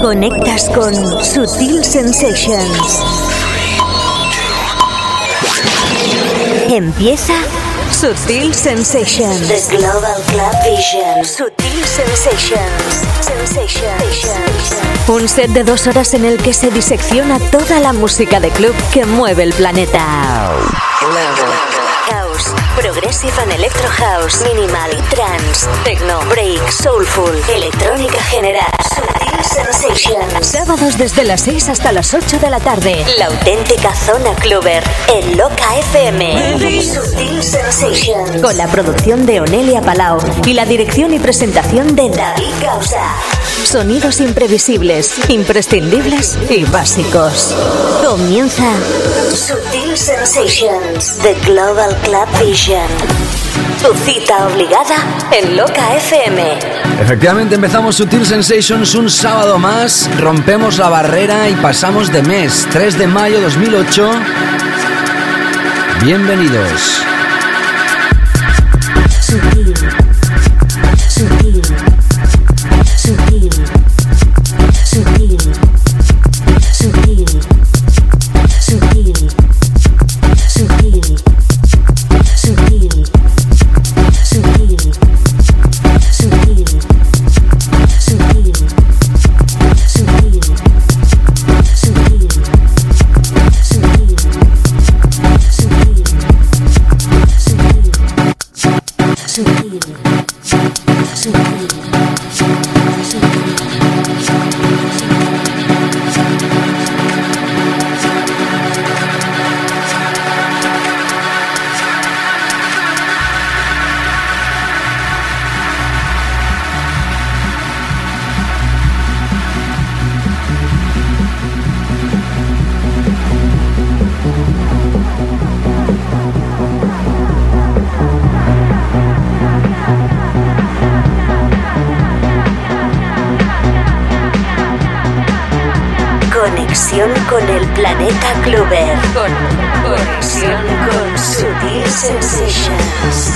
Conectas con Sutil Sensations. Empieza Sutil Sensations. The Global Club Vision. Sutil Sensations. Sensations. Un set de dos horas en el que se disecciona toda la música de club que mueve el planeta. House, Progressive and Electro House, Minimal, Trance, Techno, Break, Soulful, Electrónica General. Sábados desde las 6 hasta las 8 de la tarde. La auténtica zona cluber en Loca FM. Sutil Sensations. Con la producción de Onelia Palau y la dirección y presentación de David Causa. Sonidos imprevisibles, imprescindibles y básicos. Comienza Sutil Sensations, The Global Club Vision. Tu cita obligada en Loca FM. Efectivamente empezamos Sutil Sensations un sábado más, rompemos la barrera y pasamos de mes, 3 de mayo 2008. Bienvenidos. Sutil. Planeta Clover. Con conexión con Sutil Sensations.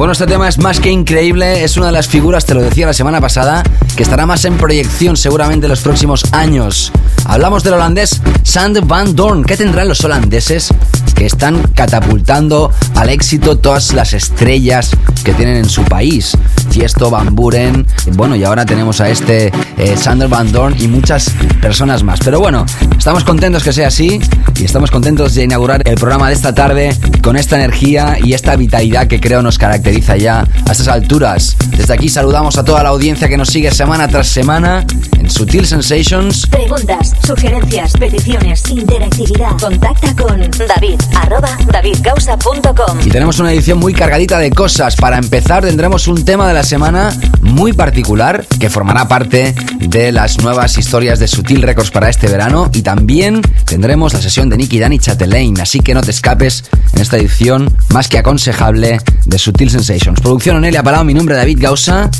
Bueno, este tema es más que increíble, es una de las figuras, te lo decía la semana pasada, que estará más en proyección seguramente en los próximos años. Hablamos del holandés Sand Van Dorn. ¿Qué tendrán los holandeses que están catapultando al éxito todas las estrellas que tienen en su país? Tiesto, Van Buren, bueno, y ahora tenemos a este eh, Sander Van Dorn y muchas personas más. Pero bueno, estamos contentos que sea así y estamos contentos de inaugurar el programa de esta tarde con esta energía y esta vitalidad que creo nos caracteriza ya a estas alturas. Desde aquí saludamos a toda la audiencia que nos sigue semana tras semana en Sutil Sensations. Preguntas, sugerencias, peticiones, interactividad. Contacta con David arroba davidcausa.com. Y tenemos una edición muy cargadita de cosas. Para empezar tendremos un tema de la semana muy particular que formará parte de las nuevas historias de Sutil Records para este verano y también tendremos la sesión de Nicky Danny Chatelain, así que no te escapes en esta edición más que aconsejable de Sutil Sensations. Producción Onelia Palau, mi nombre es David Gausa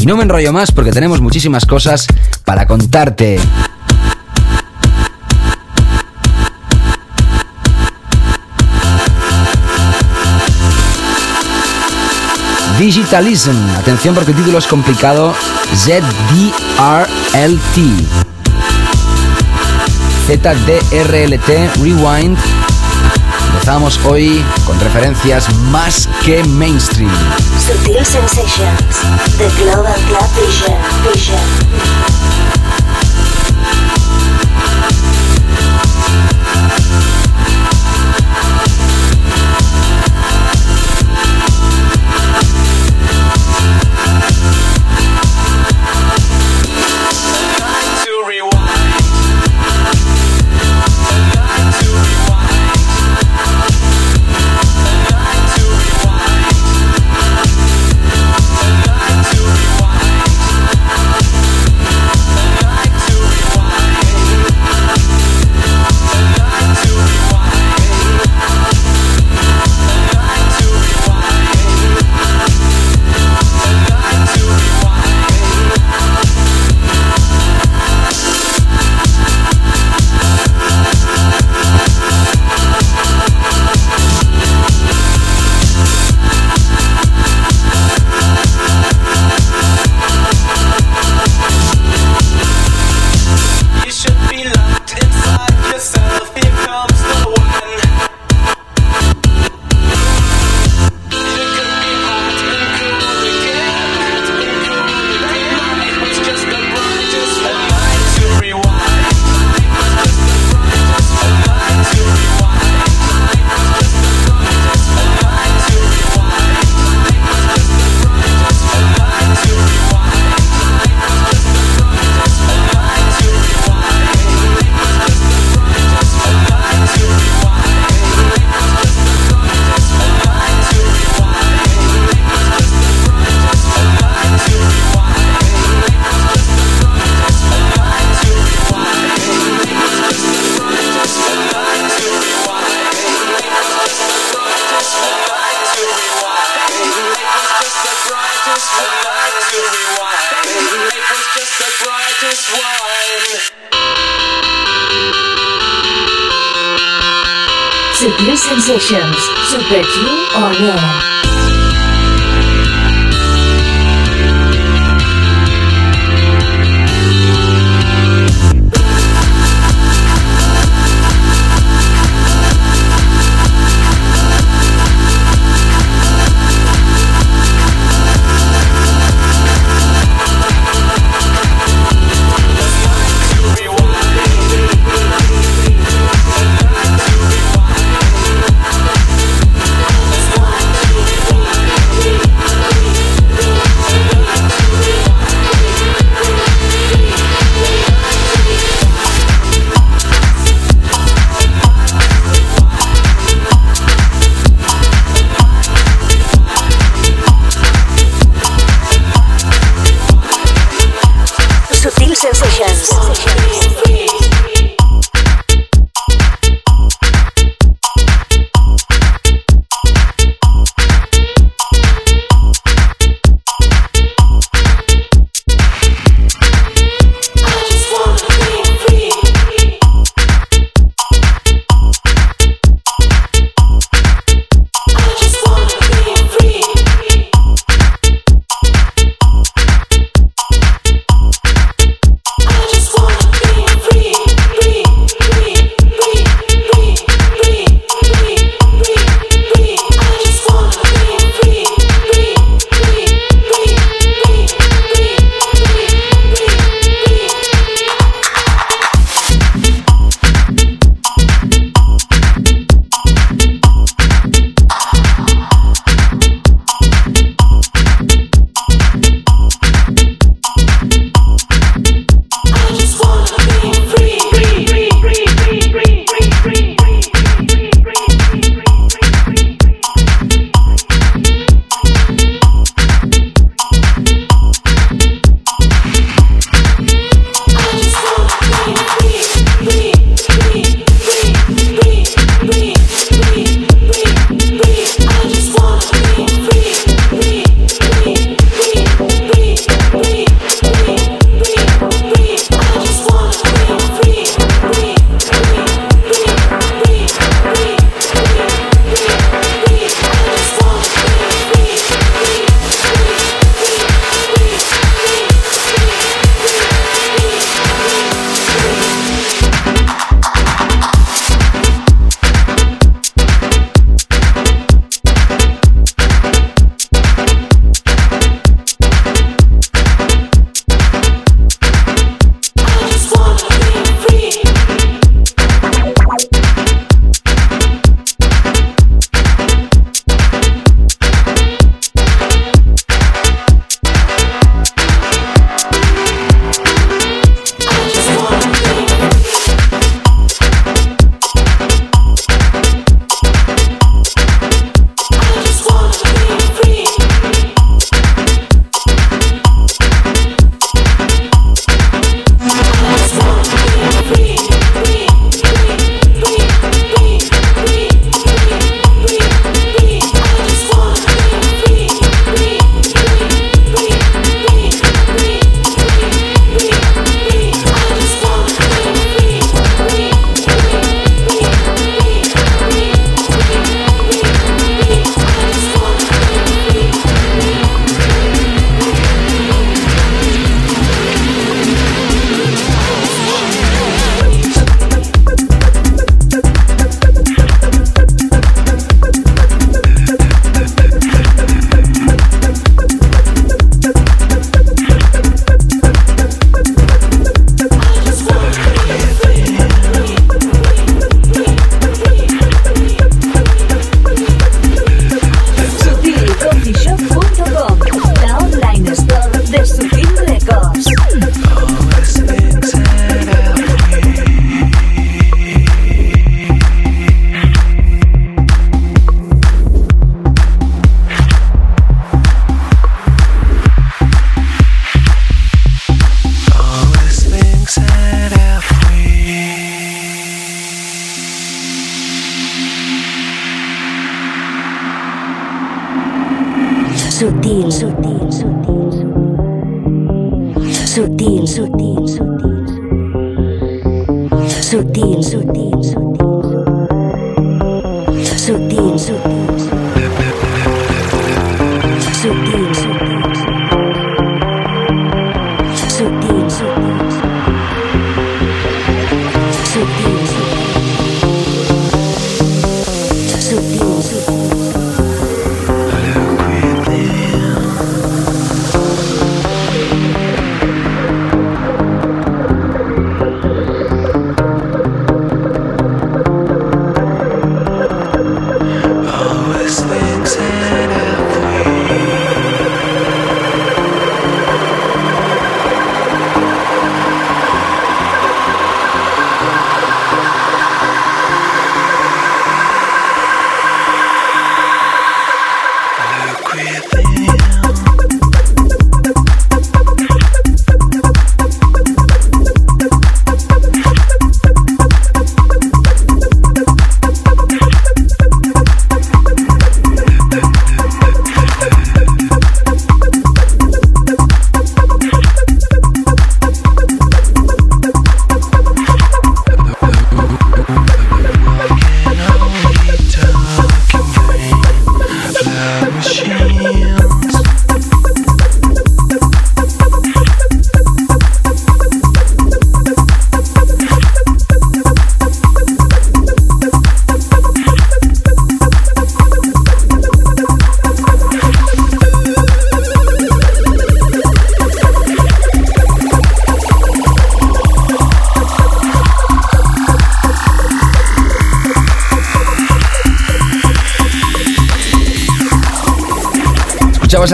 y no me enrollo más porque tenemos muchísimas cosas para contarte. Digitalism. Atención porque el título es complicado. ZDRLT. ZDRLT Rewind. Empezamos hoy con referencias más que mainstream. Subtle Sensations, The Global Club Vision.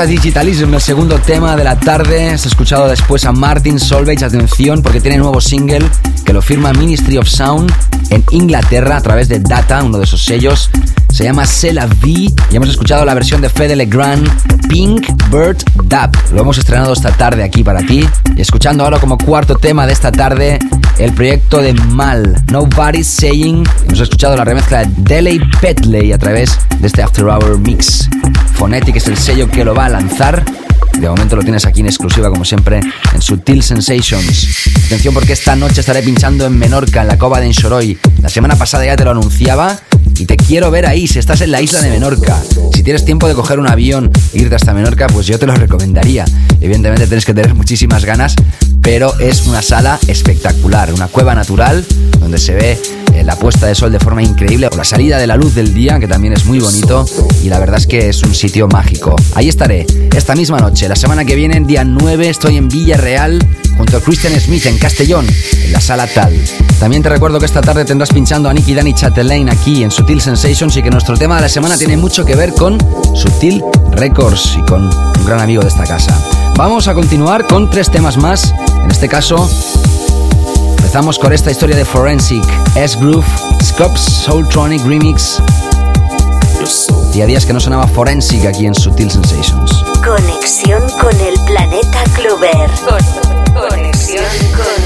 Digitalism, el segundo tema de la tarde. Has escuchado después a Martin Solveig. Atención, porque tiene nuevo single que lo firma Ministry of Sound en Inglaterra a través de Data, uno de esos sellos. Se llama C'est la vie y hemos escuchado la versión de Fede Legrand, Pink Bird Dab. Lo hemos estrenado esta tarde aquí para ti. Y escuchando ahora como cuarto tema de esta tarde, el proyecto de Mal, Nobody's Saying. Hemos escuchado la remezcla de Delay Petley a través de este After Hour Mix. Phonetic es el sello que lo va a lanzar. De momento lo tienes aquí en exclusiva, como siempre, en Sutil Sensations. Atención porque esta noche estaré pinchando en Menorca, en la cova de Enshoroy. La semana pasada ya te lo anunciaba y te quiero ver ahí si estás en la isla de Menorca. Si tienes tiempo de coger un avión e irte hasta Menorca, pues yo te lo recomendaría. Evidentemente tienes que tener muchísimas ganas, pero es una sala espectacular, una cueva natural donde se ve eh, la puesta de sol de forma increíble, o la salida de la luz del día, que también es muy bonito, y la verdad es que es un sitio mágico. Ahí estaré esta misma noche, la semana que viene, día 9, estoy en Villarreal, junto a Christian Smith en Castellón, en la sala tal. También te recuerdo que esta tarde tendrás pinchando a Nicky Danny Chatelaine aquí en Sutil Sensations y que nuestro tema de la semana tiene mucho que ver con Sutil Records y con un gran amigo de esta casa. Vamos a continuar con tres temas más, este caso Empezamos con esta historia de Forensic, S-Groove, Scops Soultronic Remix. Día a días que no sonaba Forensic aquí en Sutil Sensations. Conexión con el planeta Clover. Conexión con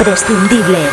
Imprescindible,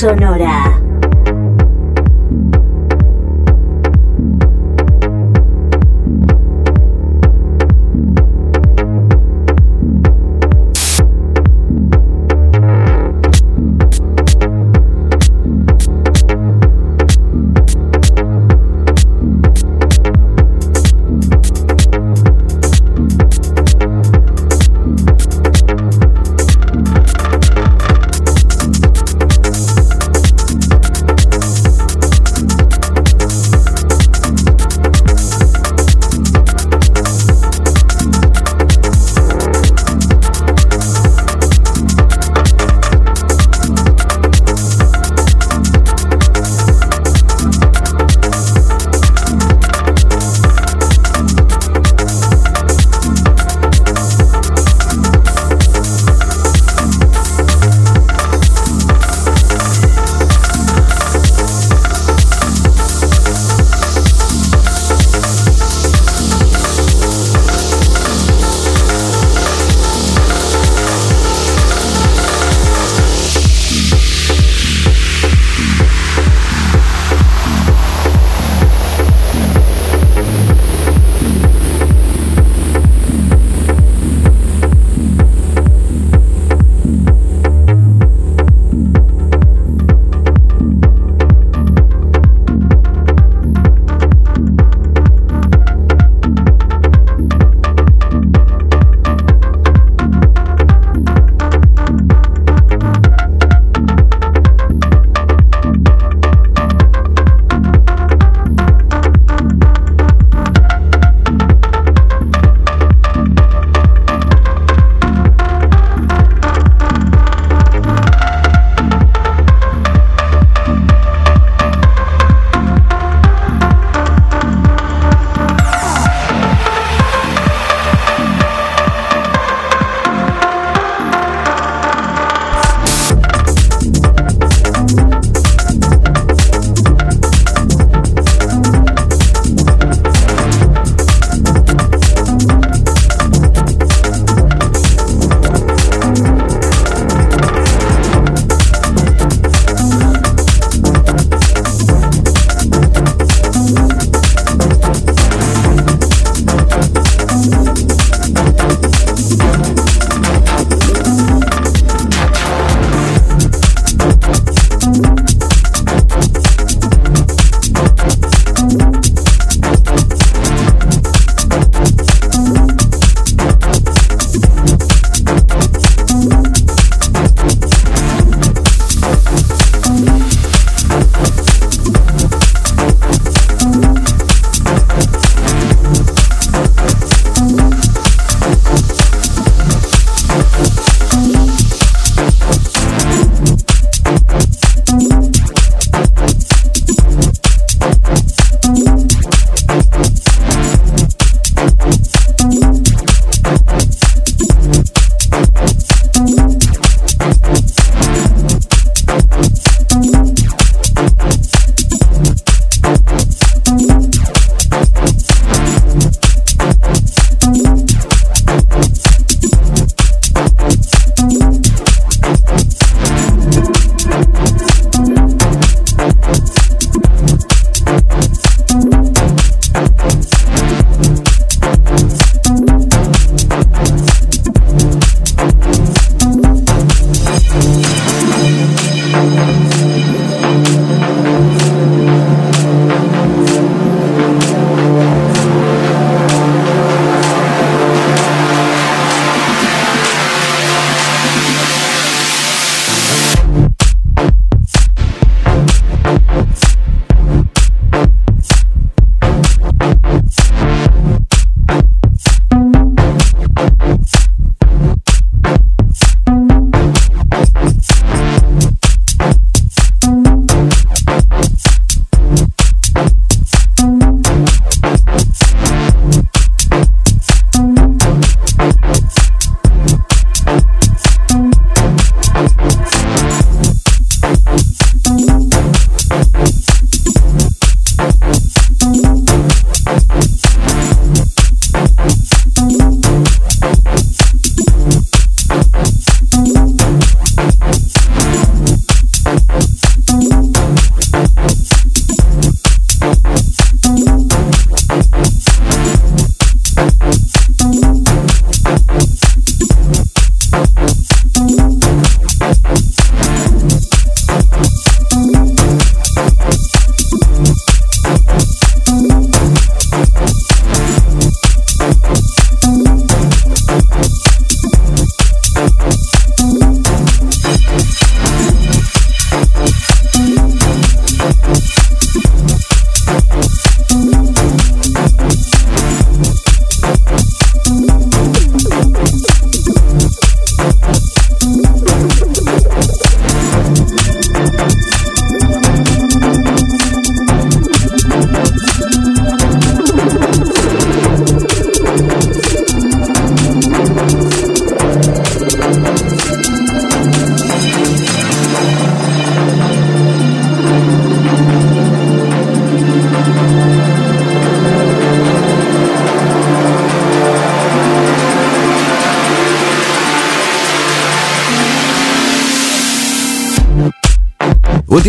sonora.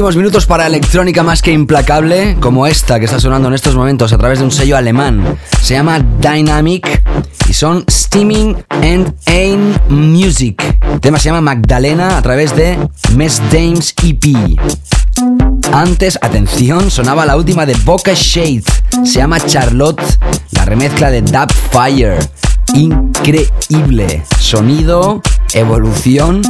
Últimos minutos para electrónica más que implacable, como esta que está sonando en estos momentos a través de un sello alemán. Se llama Dynamic y son Steaming and Ain Music. El tema se llama Magdalena a través de Mess Dames EP. Antes, atención, sonaba la última de Boca Shade. Se llama Charlotte, la remezcla de Dub Fire. Increíble. Sonido, evolución,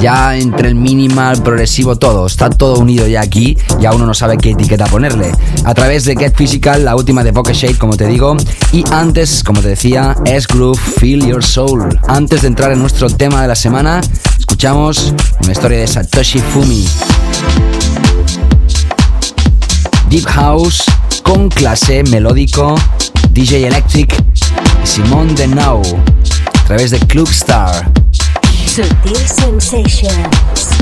ya entre el minimal, progresivo, todo. Está todo unido ya aquí. Ya uno no sabe qué etiqueta ponerle. A través de Get Physical, la última de Boca Shade, como te digo. Y antes, como te decía, S Groove Feel Your Soul. Antes de entrar en nuestro tema de la semana, escuchamos una historia de Satoshi Fumi. Deep House con clase melódico, DJ Electric y Simone de Now a través de Club Star. Sutil Sensations.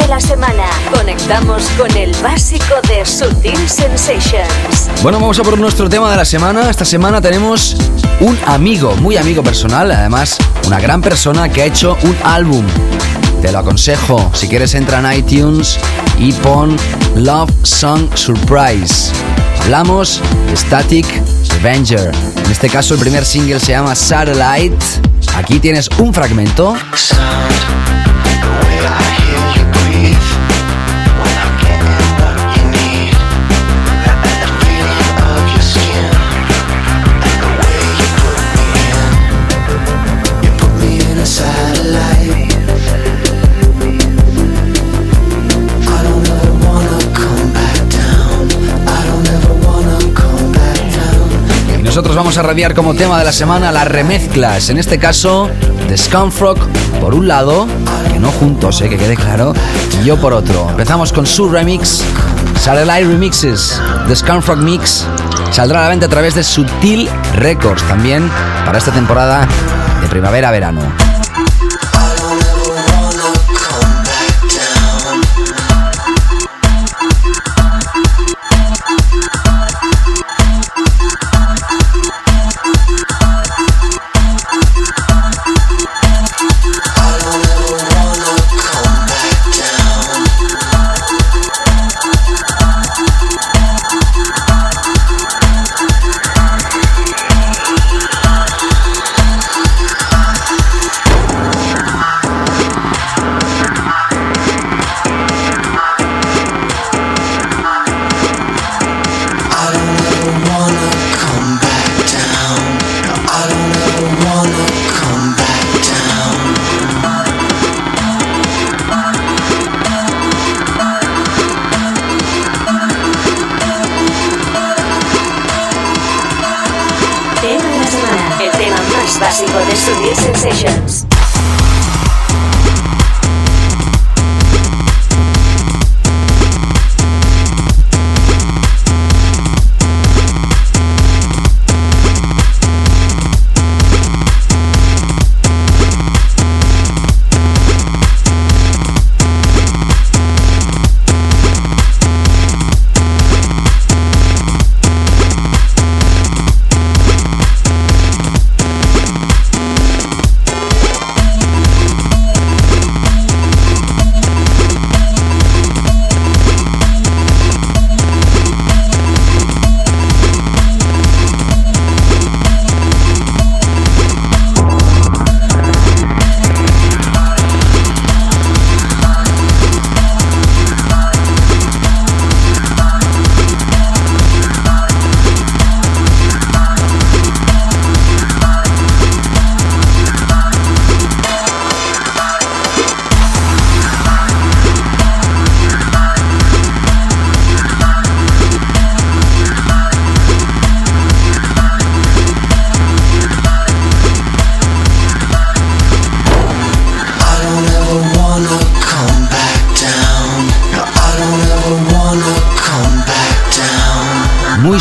De la semana. Conectamos con el básico de Sutil Sensations. Bueno, vamos a por nuestro tema de la semana. Esta semana tenemos un amigo, muy amigo personal, además una gran persona que ha hecho un álbum. Te lo aconsejo, si quieres entra en iTunes y pon Love Song Surprise. Hablamos de Static Avenger. En este caso el primer single se llama Satellite. Aquí tienes un fragmento. nosotros vamos a radiar como tema de la semana las remezclas. En este caso, de Scumfrog por un lado, que no juntos, eh, que quede claro, y yo por otro. Empezamos con su remix, Satellite Remixes, The Scumfrog Mix. Saldrá a la venta a través de Sutil Records también para esta temporada de primavera-verano.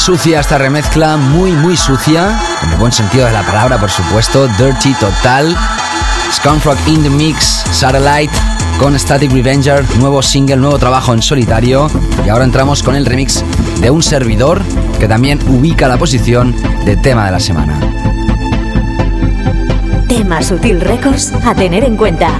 Sucia esta remezcla, muy muy sucia, en el buen sentido de la palabra por supuesto, dirty total. Scumfrog in the Mix, Satellite con Static Revenger, nuevo single, nuevo trabajo en solitario y ahora entramos con el remix de un servidor que también ubica la posición de tema de la semana. Tema Sutil Records a tener en cuenta.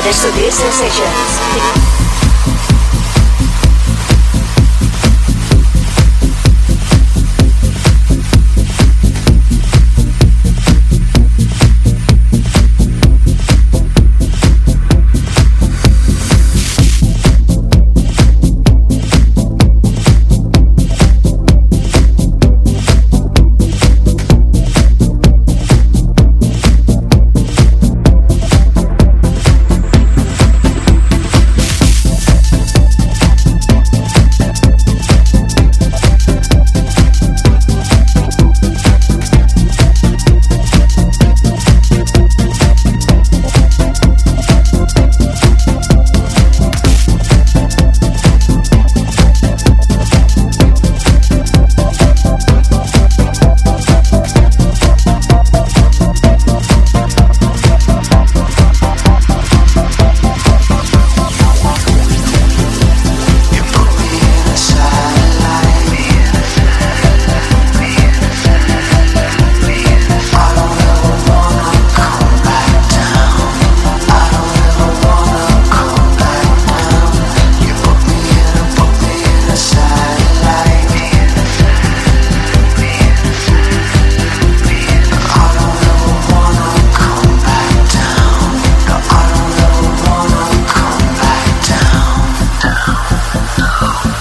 Más básico de Sutil Sensations.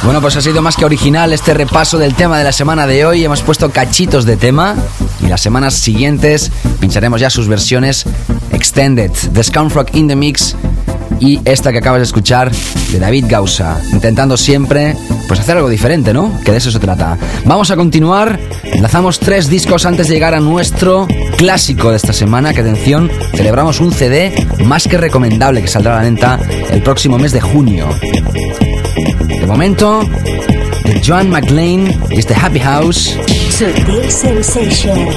Bueno, pues ha sido más que original este repaso del tema de la semana de hoy. Hemos puesto cachitos de tema y las semanas siguientes pincharemos ya sus versiones extended. The Rock in the Mix y esta que acabas de escuchar de David Gausa, intentando siempre pues hacer algo diferente, ¿no? Que de eso se trata. Vamos a continuar, enlazamos tres discos antes de llegar a nuestro clásico de esta semana, que atención, celebramos un CD más que recomendable que saldrá a la venta el próximo mes de junio. De momento, de Joan McLean y este Happy House. Sensations.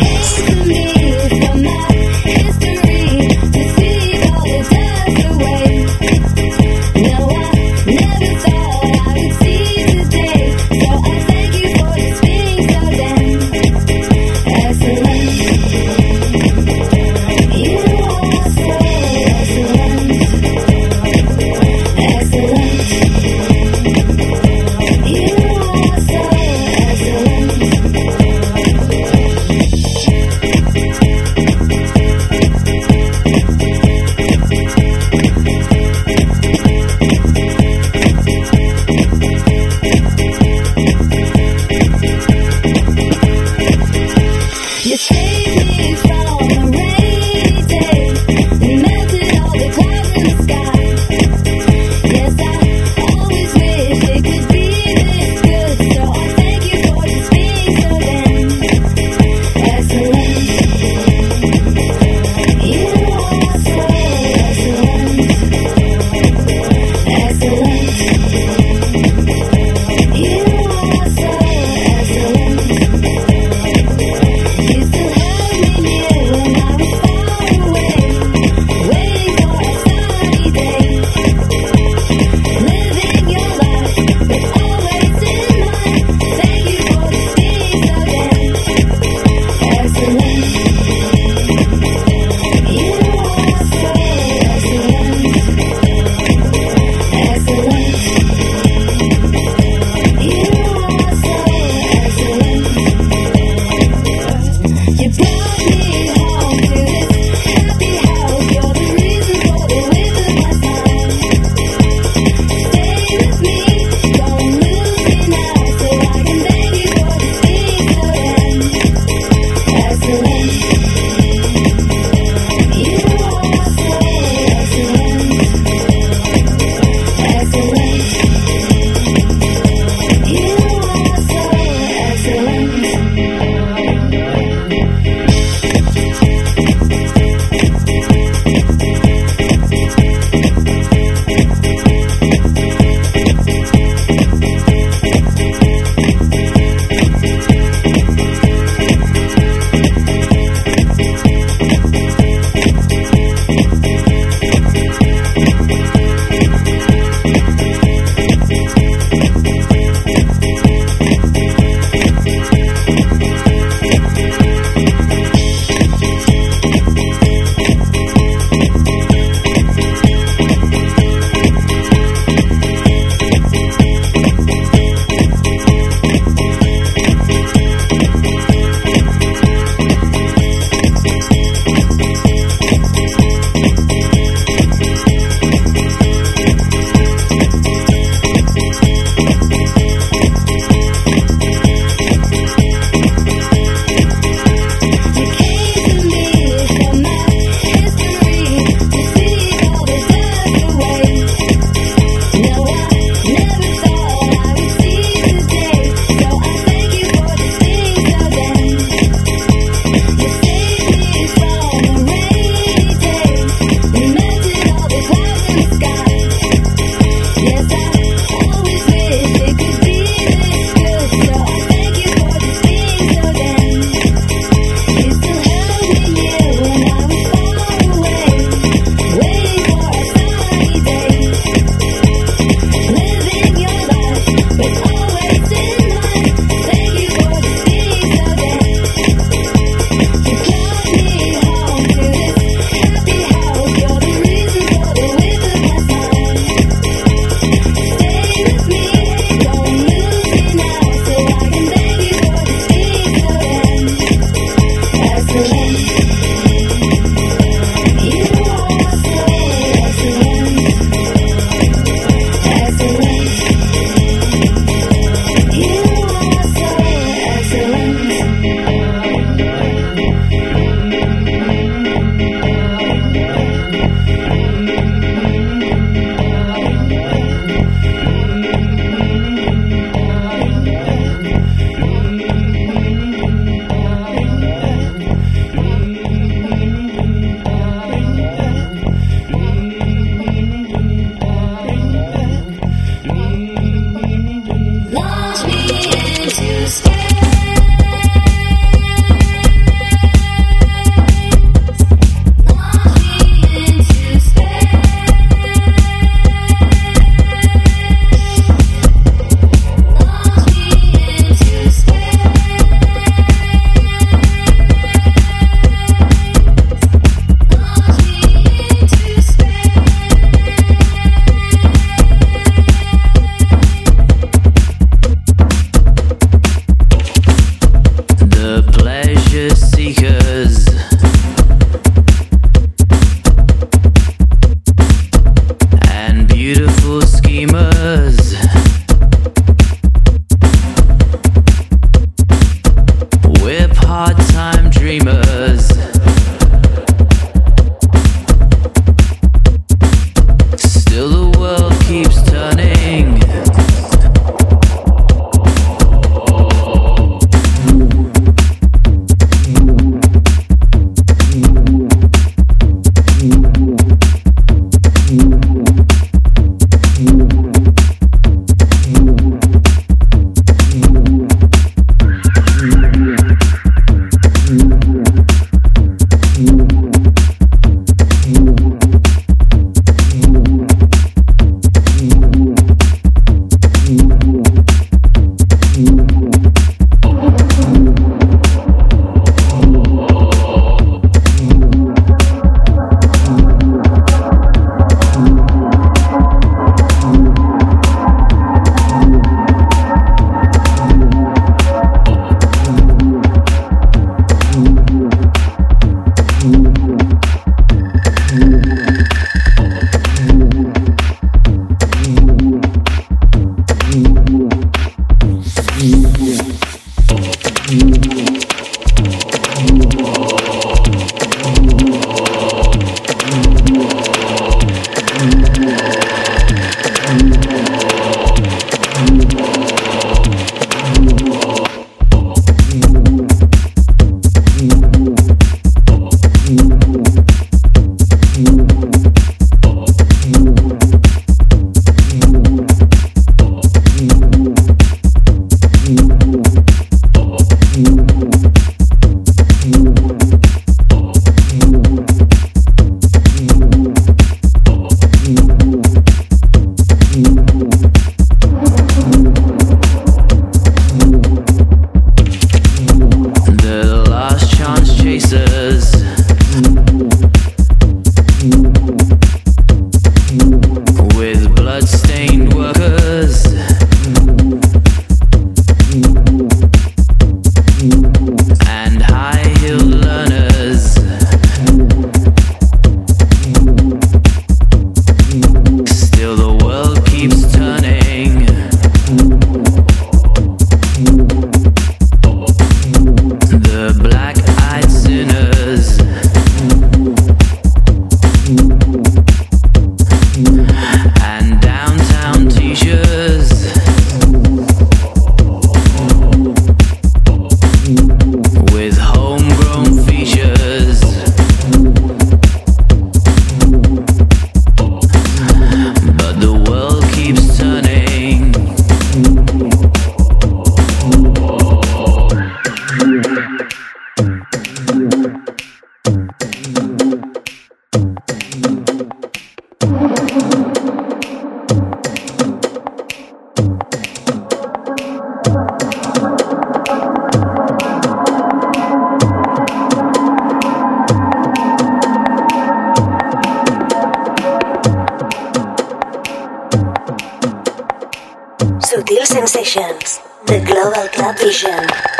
Sensations, The Global Club Vision.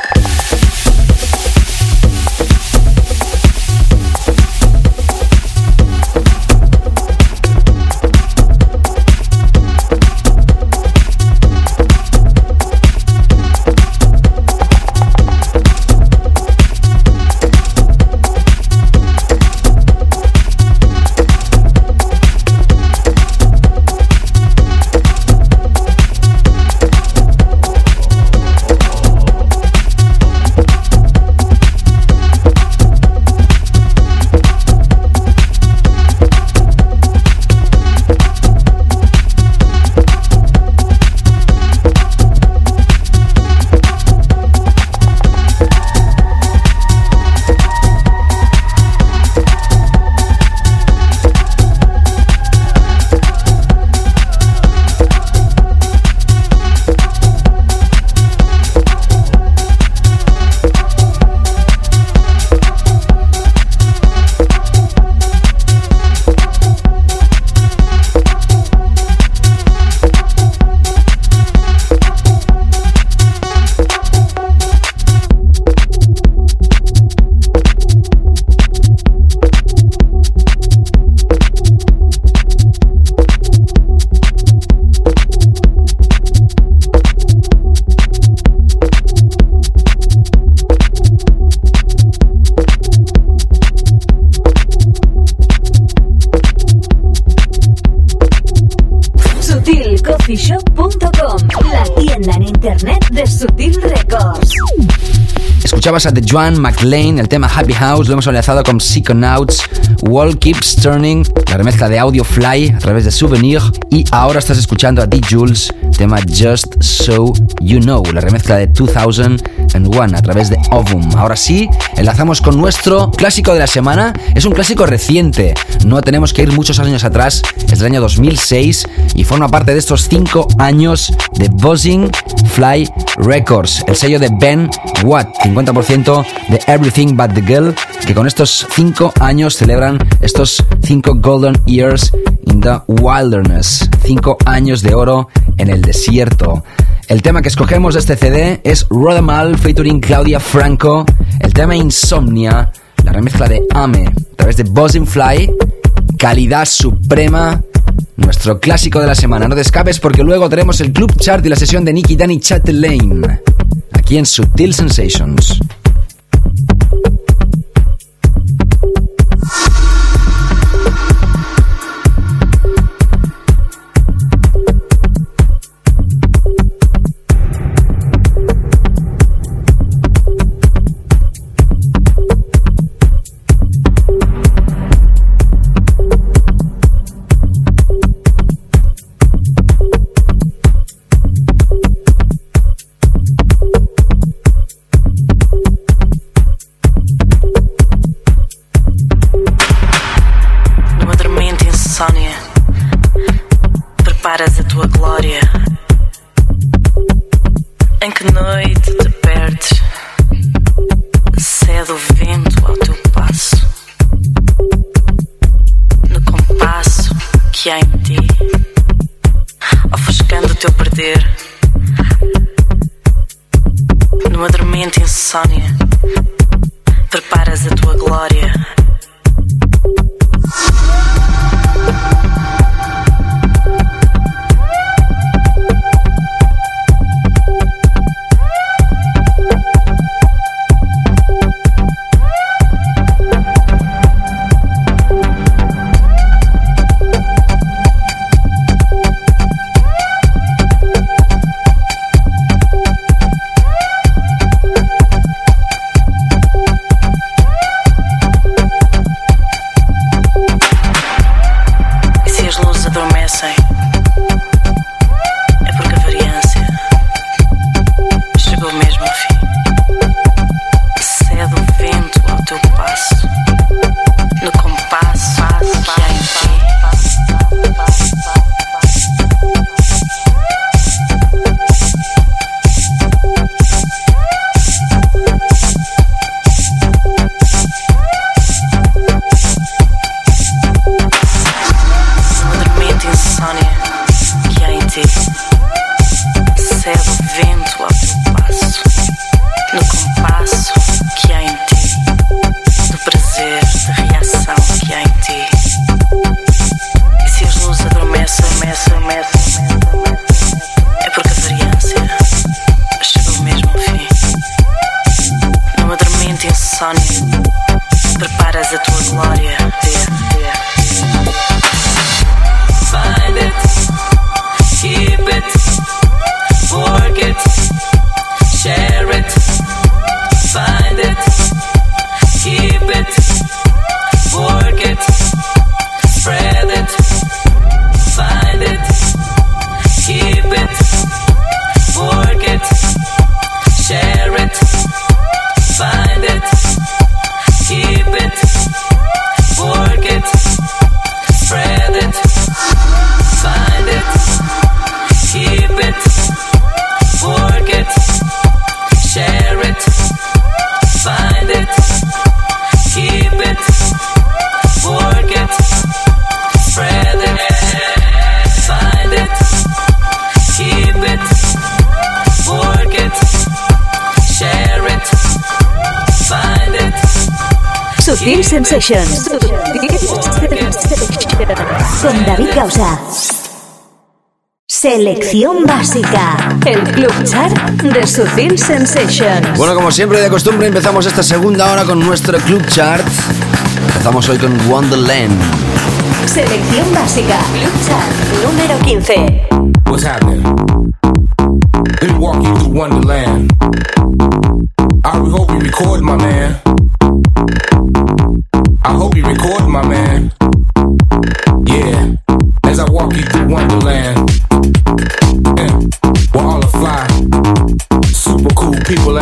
Escuchabas a The Joan McLean, el tema Happy House, lo hemos enlazado con Psychonauts, Wall Keeps Turning, la remezcla de Audio Fly a través de Souvenir, y ahora estás escuchando a D. Jules, tema Just So You Know, la remezcla de 2001 a través de Ovum. Ahora sí, enlazamos con nuestro clásico de la semana, es un clásico reciente, no tenemos que ir muchos años atrás, es del año 2006 y forma parte de estos 5 años de Buzzing Fly Records, el sello de Ben Watt, 50% de Everything But the Girl, que con estos 5 años celebran estos 5 Golden Years in the Wilderness, 5 años de oro en el desierto. El tema que escogemos de este CD es Rodamal featuring Claudia Franco, el tema Insomnia, la remezcla de Ame, a través de Buzzing Fly, calidad suprema nuestro clásico de la semana. No te escapes porque luego tenemos el Club Chart y la sesión de Nicky Danny Chatelaine. Aquí en Sensations. Con David Gausa. Selección básica. El Club Chart de Sutil Sensations. Bueno, como siempre de costumbre, empezamos esta segunda hora con nuestro Club Chart. Empezamos hoy con Wonderland. Selección básica. Club Chart número 15. What's happening? Let me walk you through Wonderland. I hope you record, my man. I hope you record, my man. Yeah, as I walk you through Wonderland. Yeah, where all fly, super cool people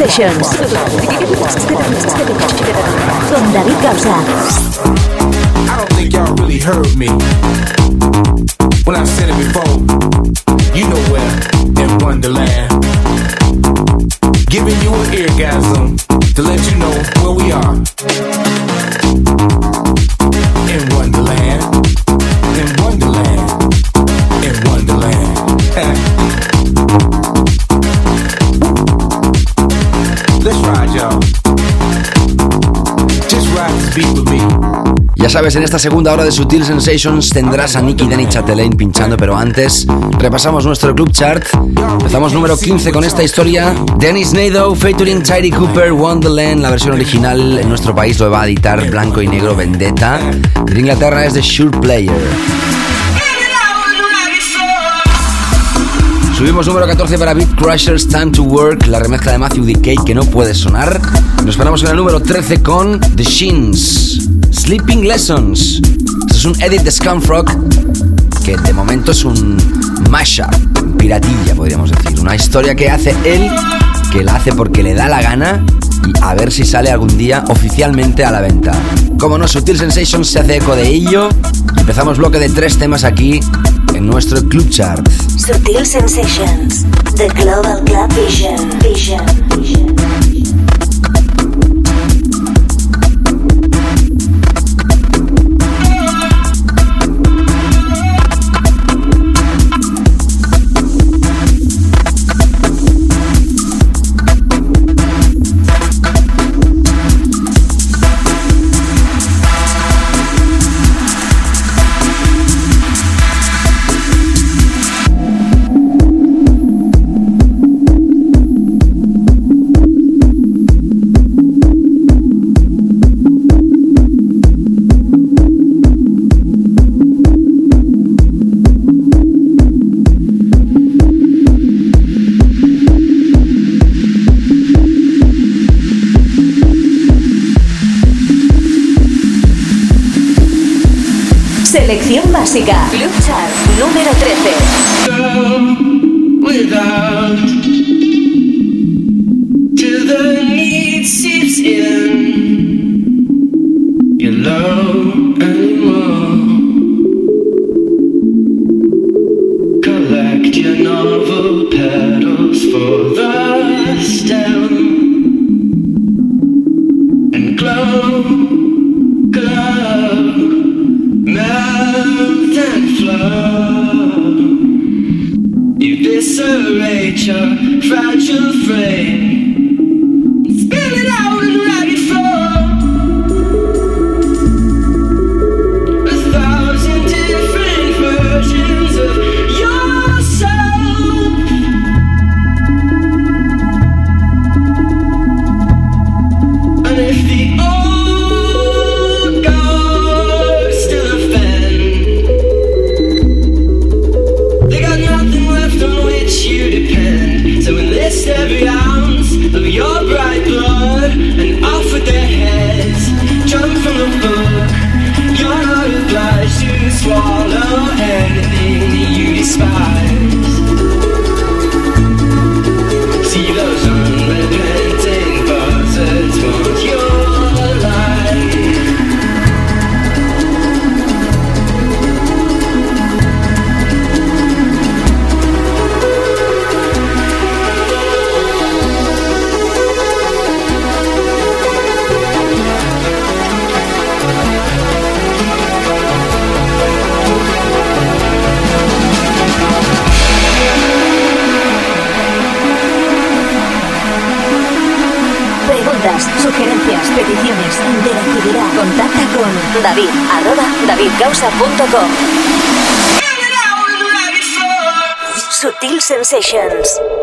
Sutil Ya sabes, en esta segunda hora de Sutil Sensations tendrás a Nicky Danny Chatelain pinchando, pero antes repasamos nuestro club chart. Empezamos número 15 con esta historia. Dennis Nadeau featuring Tidy Cooper, Wonderland, la versión original en nuestro país lo va a editar Blanco y Negro Vendetta. De Inglaterra es The Sure Player. Subimos número 14 para Beat Crushers Time to Work, la remezcla de Matthew Decay que no puede sonar. Nos paramos en el número 13 con The Shins, Sleeping Lessons. Esto es un edit de Scumfrog que de momento es un mashup, piratilla podríamos decir. Una historia que hace él, que la hace porque le da la gana y a ver si sale algún día oficialmente a la venta. Como no, Sutil Sensations se hace eco de ello. Empezamos bloque de tres temas aquí en nuestro Club Chart. Sutil Sensations. The Global Club Vision. Vision. Vision. música. Club Chart número 13. Without till the need seeps in. Your love. temperature, fragile frame. Cause I'm living in want Blanco. Sutil Sensations.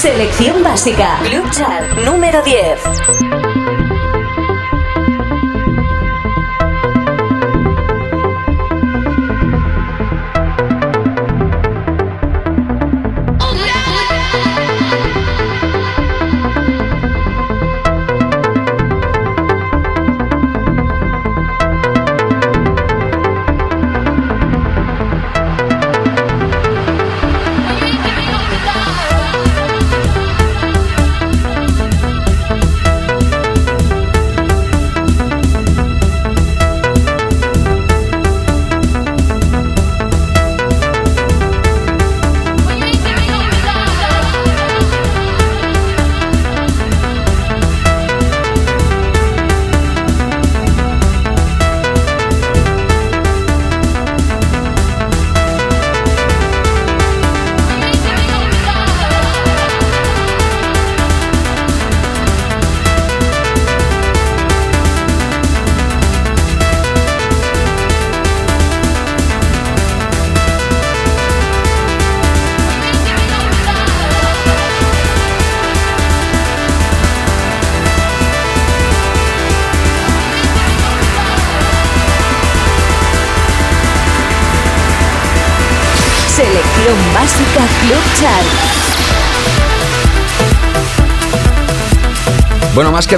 Selección básica. Club Chart número 10.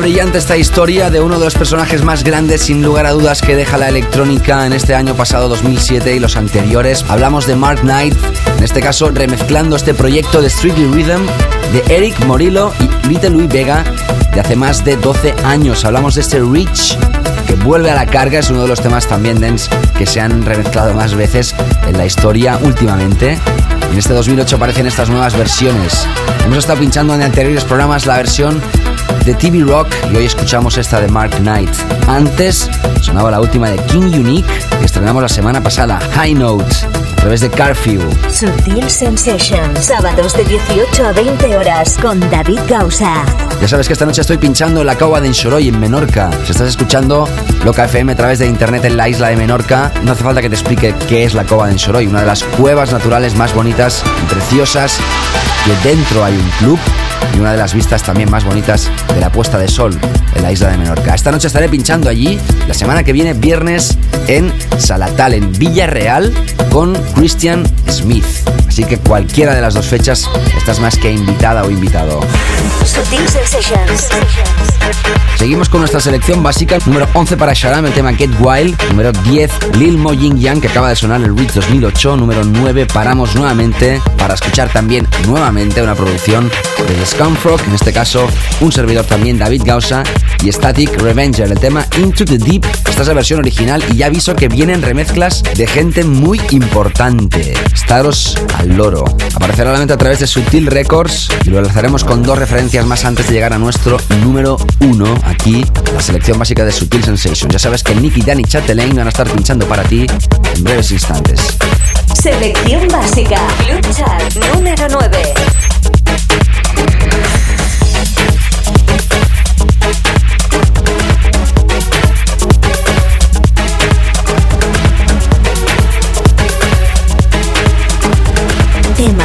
Brillante esta historia de uno de los personajes más grandes, sin lugar a dudas, que deja la electrónica en este año pasado 2007 y los anteriores. Hablamos de Mark Knight, en este caso remezclando este proyecto de Strictly Rhythm de Eric Morillo y Little Louis Vega de hace más de 12 años. Hablamos de este Rich que vuelve a la carga, es uno de los temas también dance que se han remezclado más veces en la historia últimamente. En este 2008 aparecen estas nuevas versiones. Hemos estado pinchando en anteriores programas la versión de TV Rock y hoy escuchamos esta de Mark Knight. Antes sonaba la última de King Unique que estrenamos la semana pasada, High Note, a través de Carfew. Sutil Sensations. Sábados de 18 a 20 horas con David Gausa. Ya sabes que esta noche estoy pinchando en la Cova de Enxoroy, en Menorca. Si estás escuchando Loca FM a través de internet en la isla de Menorca, no hace falta que te explique qué es la Cova de Enxoroy, una de las cuevas naturales más bonitas y preciosas, que dentro hay un club y una de las vistas también más bonitas de la puesta de sol en la isla de Menorca. Esta noche estaré pinchando allí, la semana que viene, viernes, en Salatal, en Villarreal, con Christian Smith. Así que cualquiera de las dos fechas estás más que invitada o invitado. Seguimos con nuestra selección básica. Número 11 para Sharam, el tema Get Wild. Número 10, Lil Mo Ying Yang, que acaba de sonar el Reach 2008. Número 9, paramos nuevamente para escuchar también nuevamente una producción de Scumfrog. En este caso, un servidor también, David Gausa. Y Static Revenger, el tema Into the Deep. Esta es la versión original y ya aviso que vienen remezclas de gente muy importante. Estaros al loro. Aparecerá a la venta a través de Sutil Records y lo lanzaremos con dos referencias más antes de llegar a nuestro número 1 aquí, la selección básica de Sutil Sensation. Ya sabes que Nicky, Dan y Chatelaine van a estar pinchando para ti en breves instantes. Selección básica Club Chart número 9.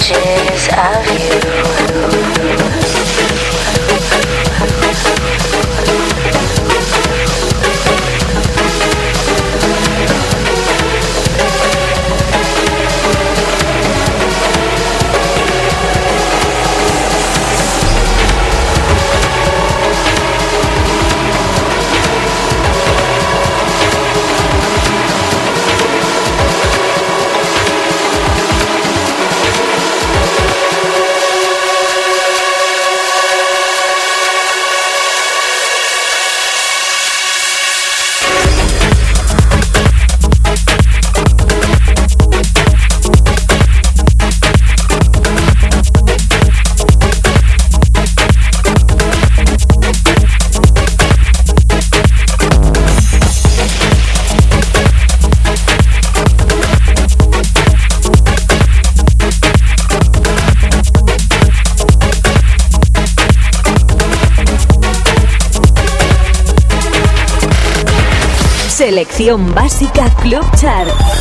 Images of you. Básica Club Chart.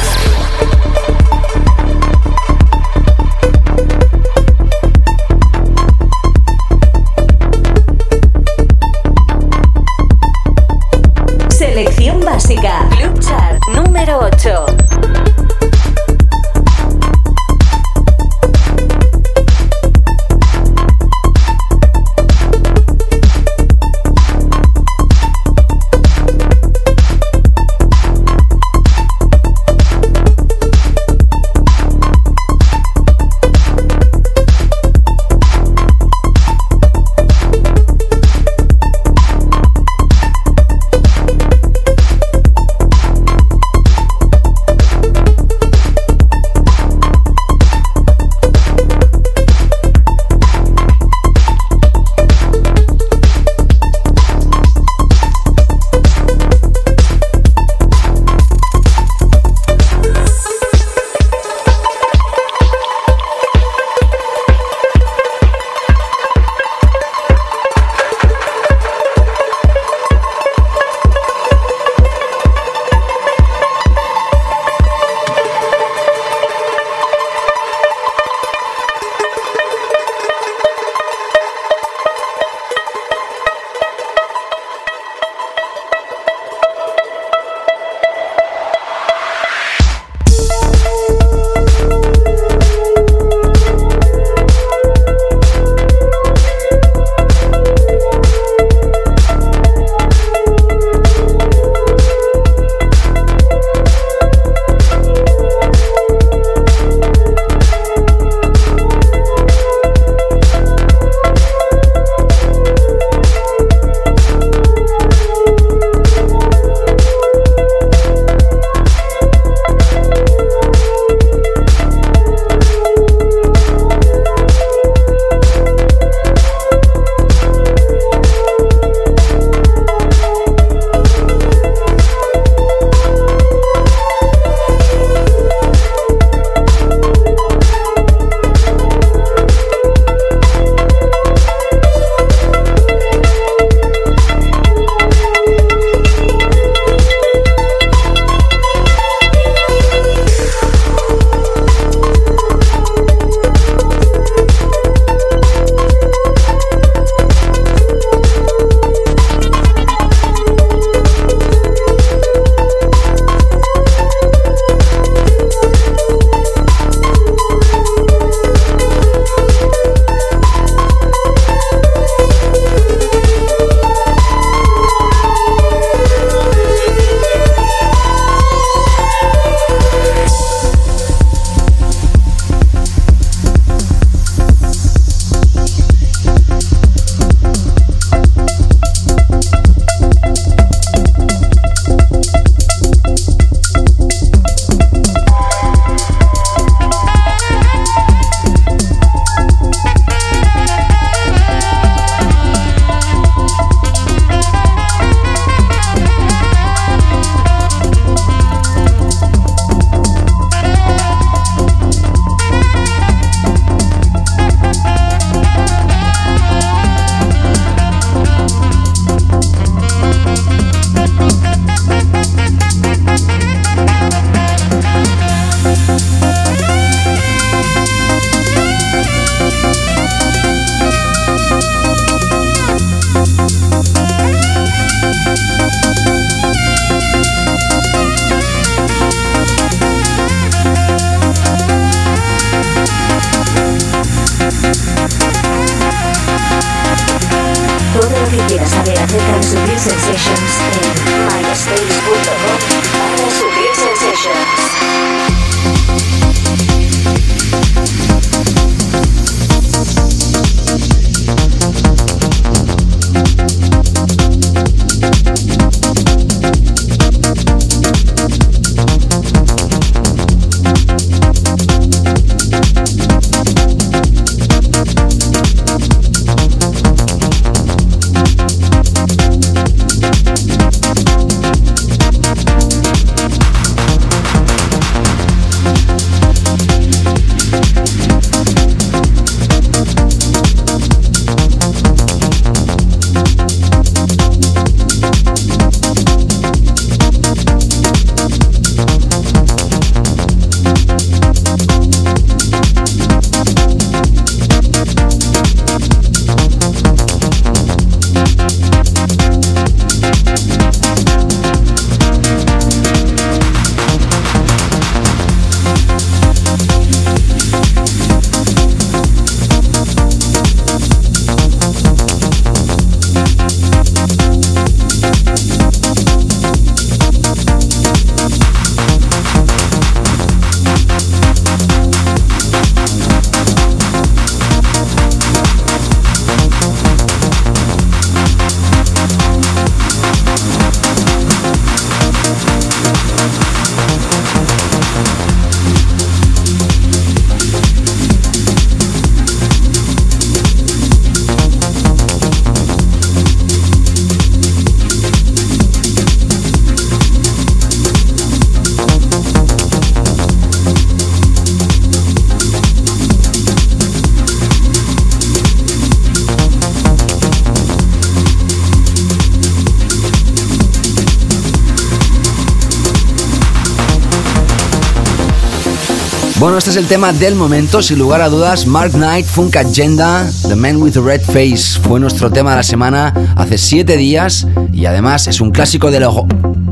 Este es el tema del momento, sin lugar a dudas. Mark Knight, Funk Agenda, The Man with the Red Face fue nuestro tema de la semana hace siete días y además es un clásico de lo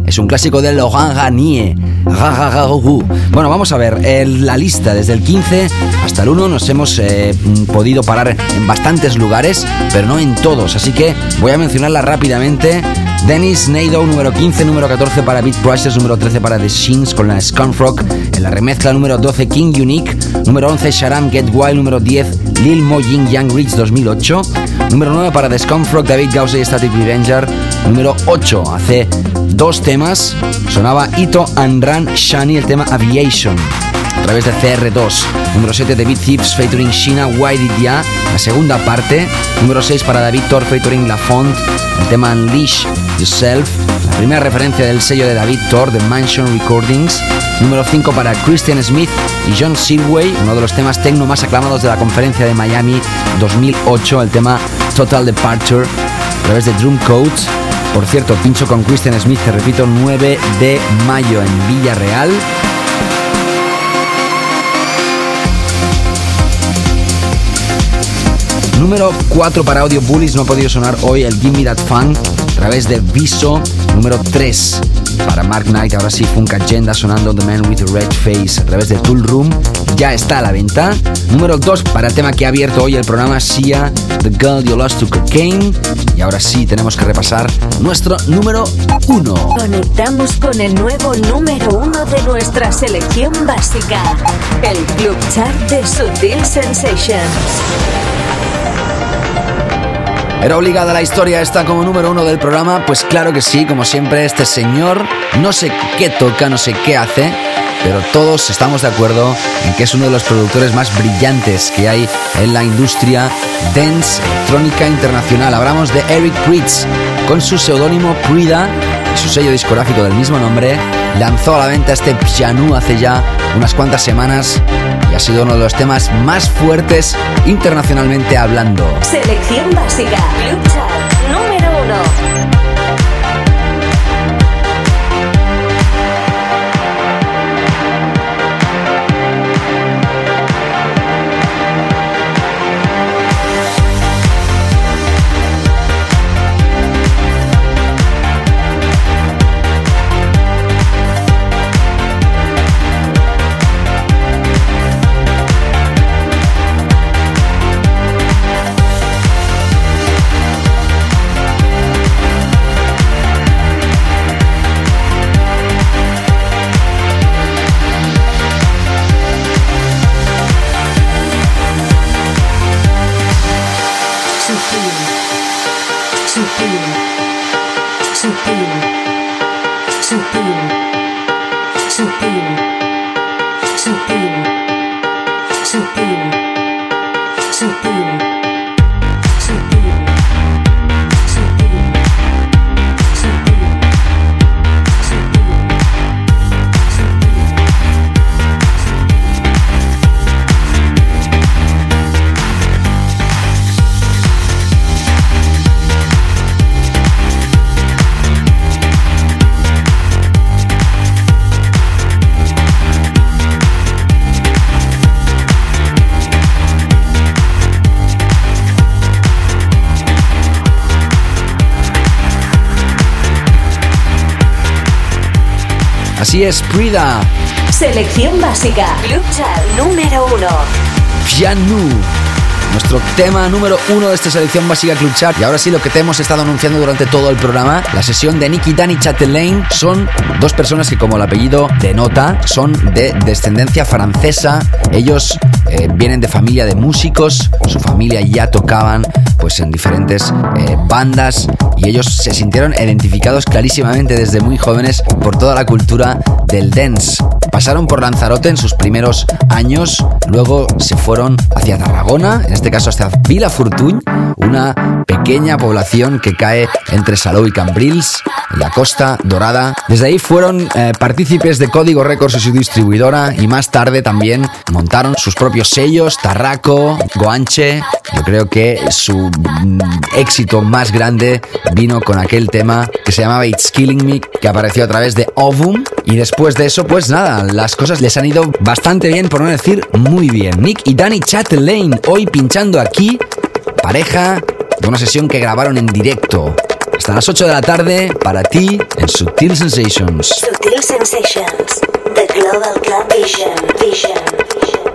es un clásico de Laurent. Bueno, vamos a ver, la lista desde el 15 hasta el 1 nos hemos eh, podido parar en bastantes lugares, pero no en todos, así que voy a mencionarla rápidamente. Dennis Nadeau, número 15, número 14 para Beat Crushers, número 13 para The Shins con la Scunfrog, en la remezcla número 12 King Unique, número 11 Sharam Get Wild, número 10 Lil Mo Ying Young Rich 2008, número 9 para The Scunfrog, David Gause y Static Revenger, número 8 hace dos temas, sonaba Ito and Ran Shani, el tema Aviation a través de CR2. Número 7 David Thieves featuring Shina Why Did Ya, la segunda parte. Número 6 para David Thor featuring La Font, el tema Unleash Yourself, la primera referencia del sello de David Thor de Mansion Recordings. Número 5 para Christian Smith y John Silway, uno de los temas techno más aclamados de la conferencia de Miami 2008, el tema Total Departure, a través de Drum Codes. Por cierto, pincho con Christian Smith, te repito, 9 de mayo en Villarreal. Número 4 para Audio Bullies, no ha podido sonar hoy el Gimme That Fun a través de Viso. Número 3 para Mark Knight, ahora sí Funk Agenda sonando The Man with the Red Face a través de Tool Room. Ya está a la venta. Número 2 para el tema que ha abierto hoy el programa Sia, The Girl You Lost to Cocaine. Y ahora sí tenemos que repasar nuestro número 1. Conectamos con el nuevo número uno de nuestra selección básica, el Club Chart de Sutil Sensations. ¿Era obligada la historia esta como número uno del programa? Pues claro que sí, como siempre, este señor no sé qué toca, no sé qué hace, pero todos estamos de acuerdo en que es uno de los productores más brillantes que hay en la industria dance electrónica internacional. Hablamos de Eric Pritz, con su seudónimo Prida y su sello discográfico del mismo nombre, lanzó a la venta este piano hace ya unas cuantas semanas ha sido uno de los temas más fuertes internacionalmente hablando. Selección básica, Club Chart número uno. Así es, Prida, Selección básica, Club Chart número uno. Pianu. Nuestro tema número uno de esta selección básica Club Chart. Y ahora sí, lo que te hemos estado anunciando durante todo el programa, la sesión de Nicky Dan y Chatelain, son dos personas que, como el apellido denota, son de descendencia francesa. Ellos eh, vienen de familia de músicos, su familia ya tocaban pues en diferentes eh, bandas y ellos se sintieron identificados clarísimamente desde muy jóvenes por toda la cultura del dance. Pasaron por Lanzarote en sus primeros años, luego se fueron hacia Tarragona, en este caso hasta Vila Fortuny, una pequeña población que cae entre Salou y Cambrils, en la Costa Dorada. Desde ahí fueron eh, partícipes de Código Records y su distribuidora y más tarde también montaron sus propios sellos, Tarraco, Goanche. Yo creo que su mm, éxito más grande vino con aquel tema que se llamaba It's Killing Me, que apareció a través de Ovum Y después de eso, pues nada, las cosas les han ido bastante bien, por no decir muy bien. Nick y Danny Chatelain hoy pinchando aquí, pareja de una sesión que grabaron en directo. Hasta las 8 de la tarde, para ti, en Subtil Sensations. Sutil Sensations. The Global Club Vision. Vision. Vision.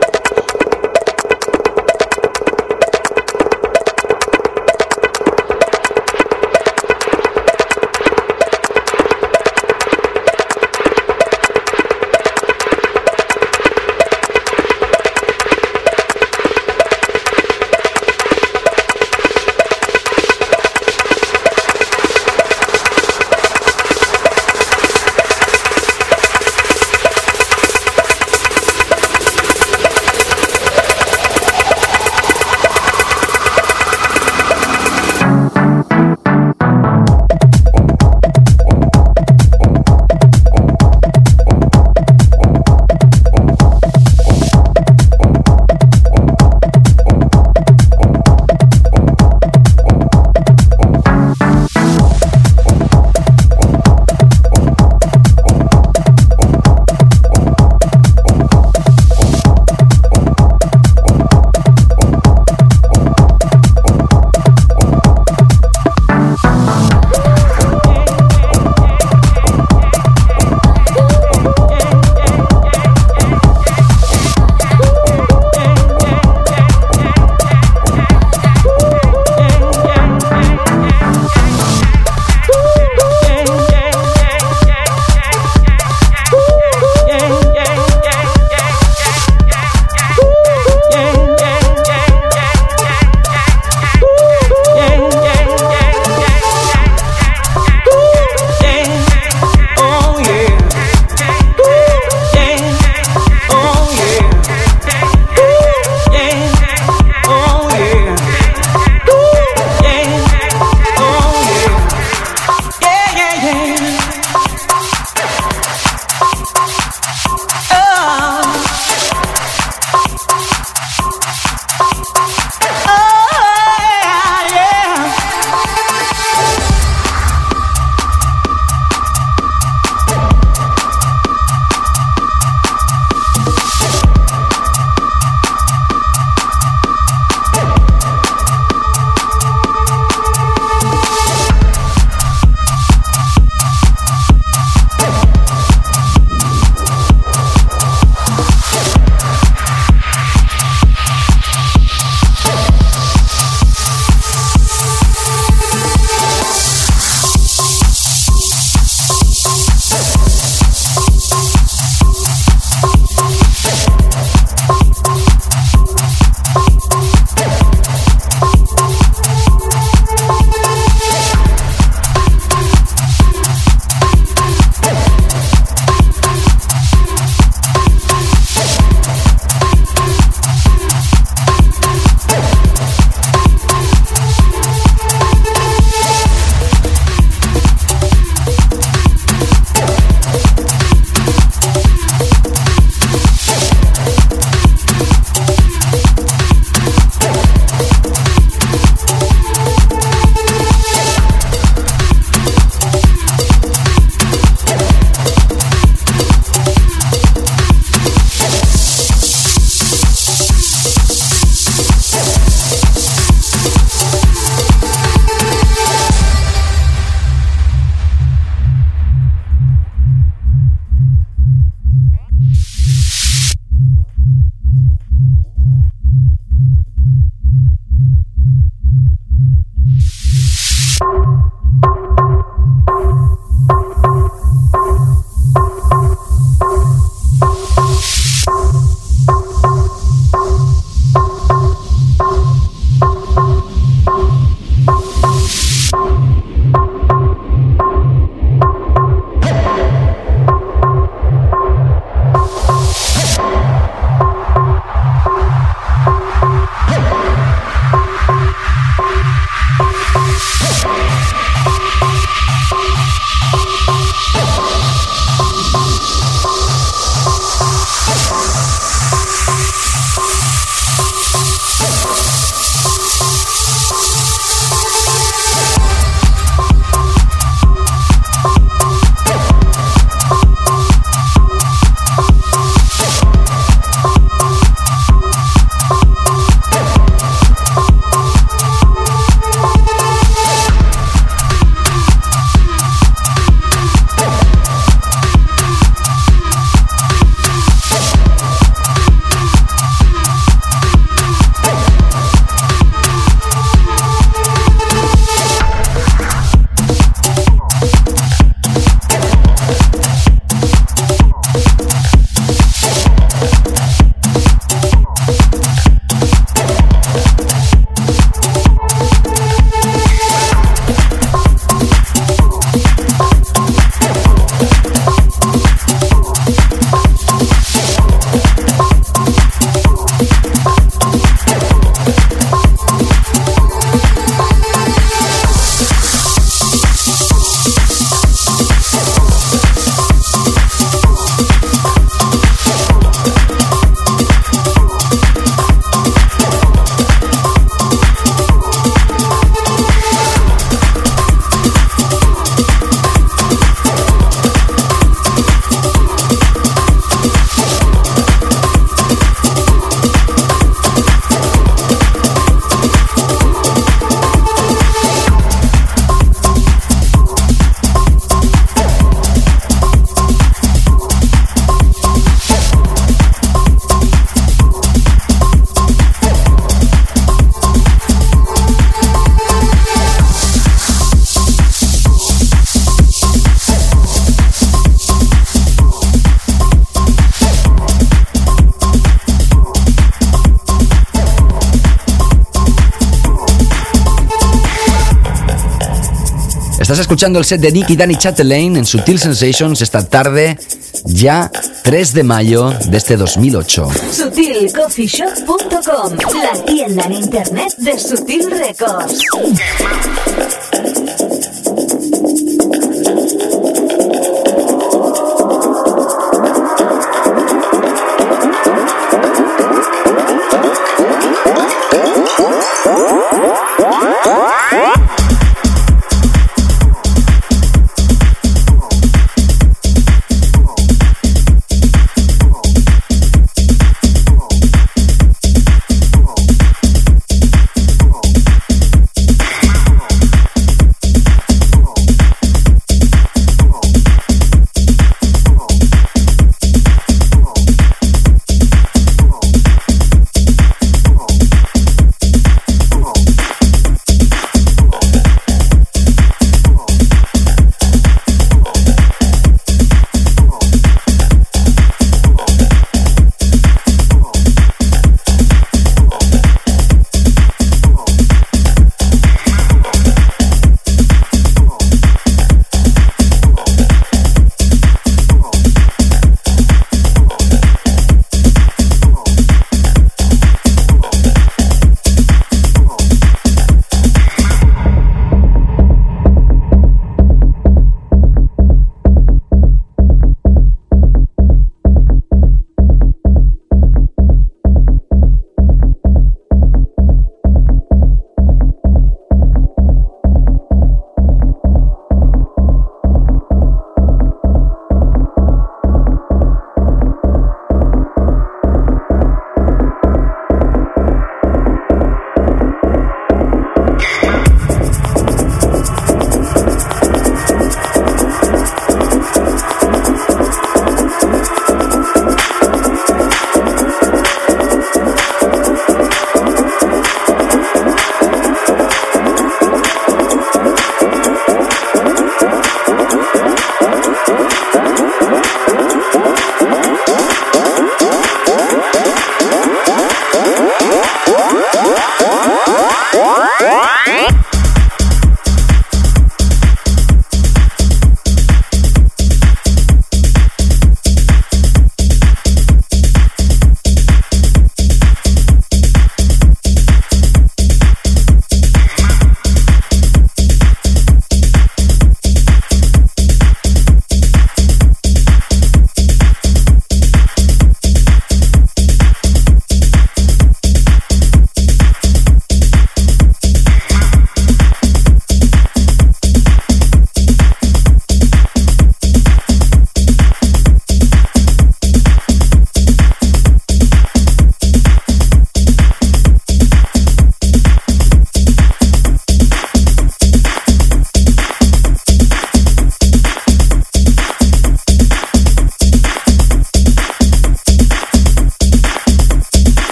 Estás escuchando el set de Nicky Danny Chatelaine en Sutil Sensations esta tarde, ya 3 de mayo de este 2008. SutilCoffeeShop.com, la tienda en internet de Sutil Records.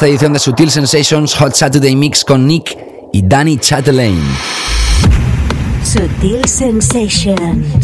Esta edición de Sutil Sensations Hot Saturday Mix con Nick y Danny Chatelain. Sutil Sensations.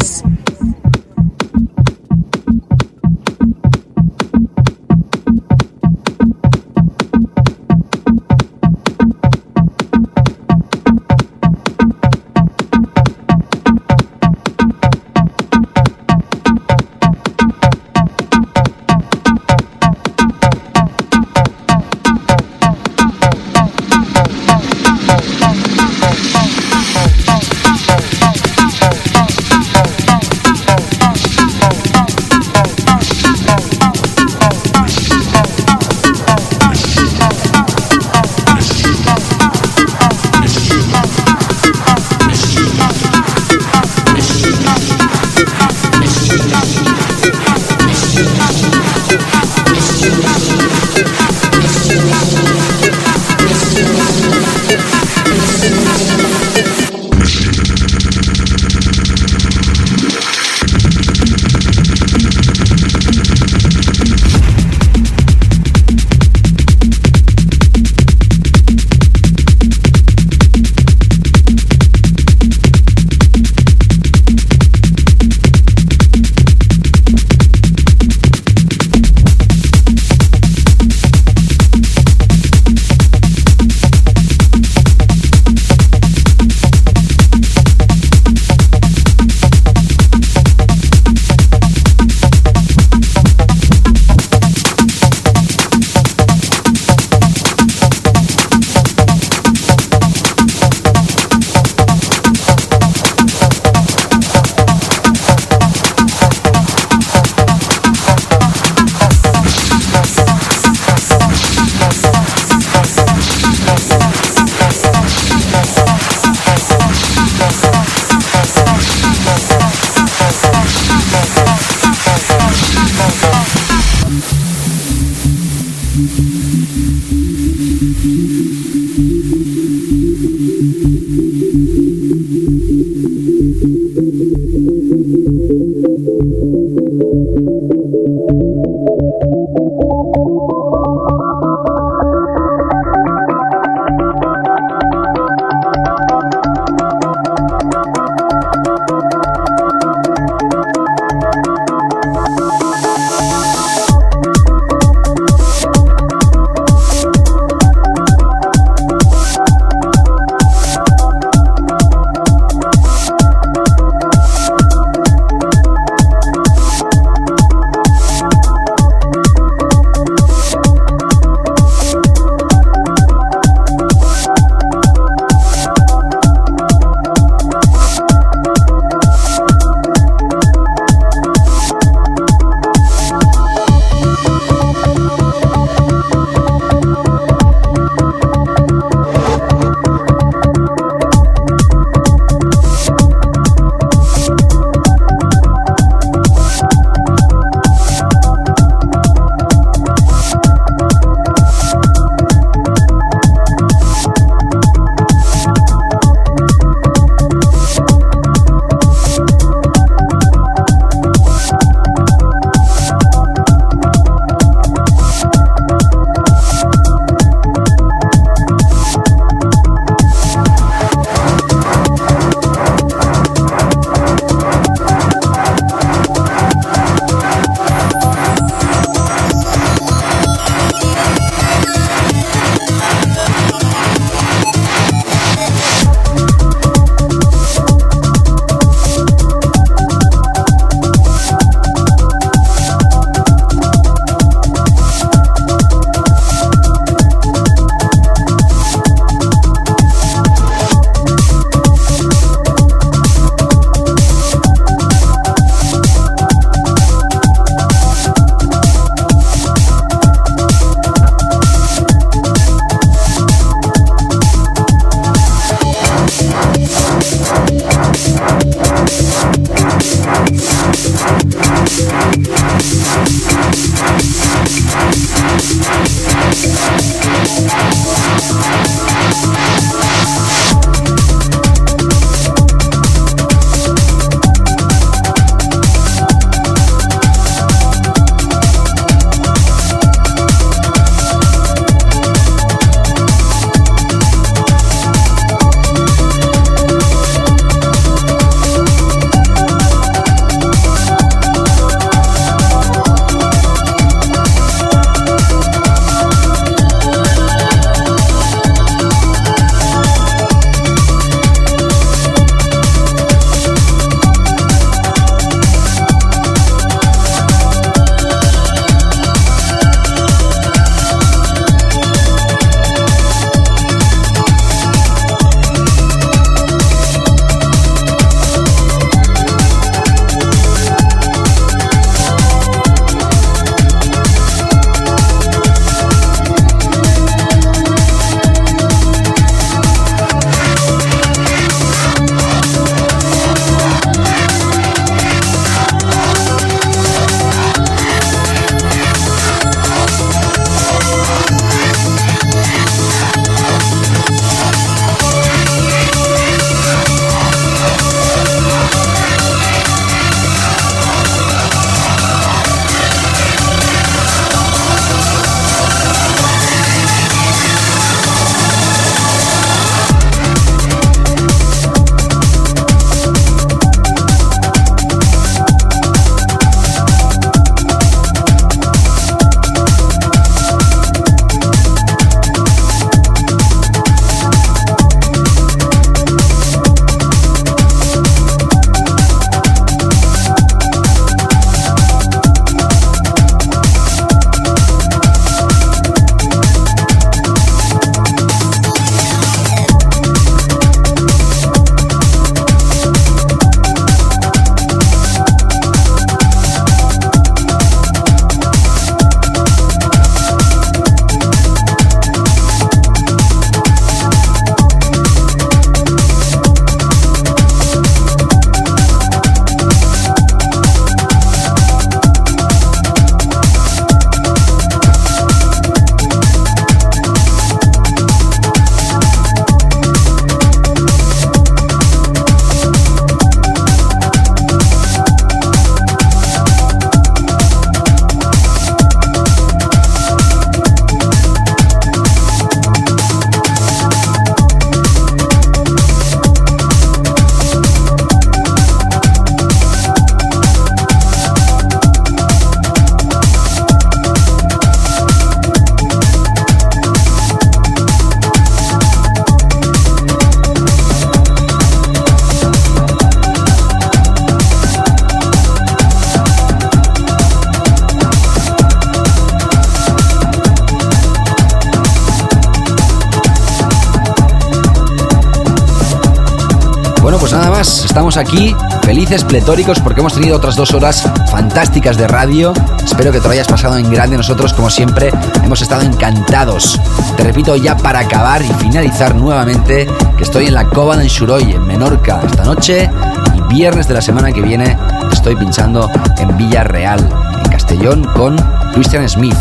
Felices, pletóricos, porque hemos tenido otras dos horas fantásticas de radio. Espero que te lo hayas pasado en grande. Nosotros, como siempre, hemos estado encantados. Te repito ya para acabar y finalizar nuevamente que estoy en la Cova de Shuroy, en Menorca, esta noche y viernes de la semana que viene estoy pinchando en Villarreal, en Castellón, con Christian Smith.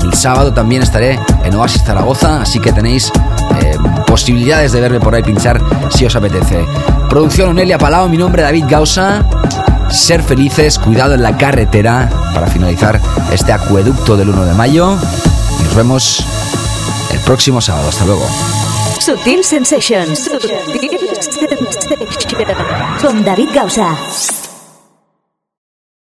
El sábado también estaré en Oasis Zaragoza, así que tenéis eh, posibilidades de verme por ahí pinchar si os apetece. Producción Onelia Palau, mi nombre David Gausa. Ser felices, cuidado en la carretera para finalizar este acueducto del 1 de mayo. Nos vemos el próximo sábado. Hasta luego. Sutil. Sutil Sensations. Con David Gausa.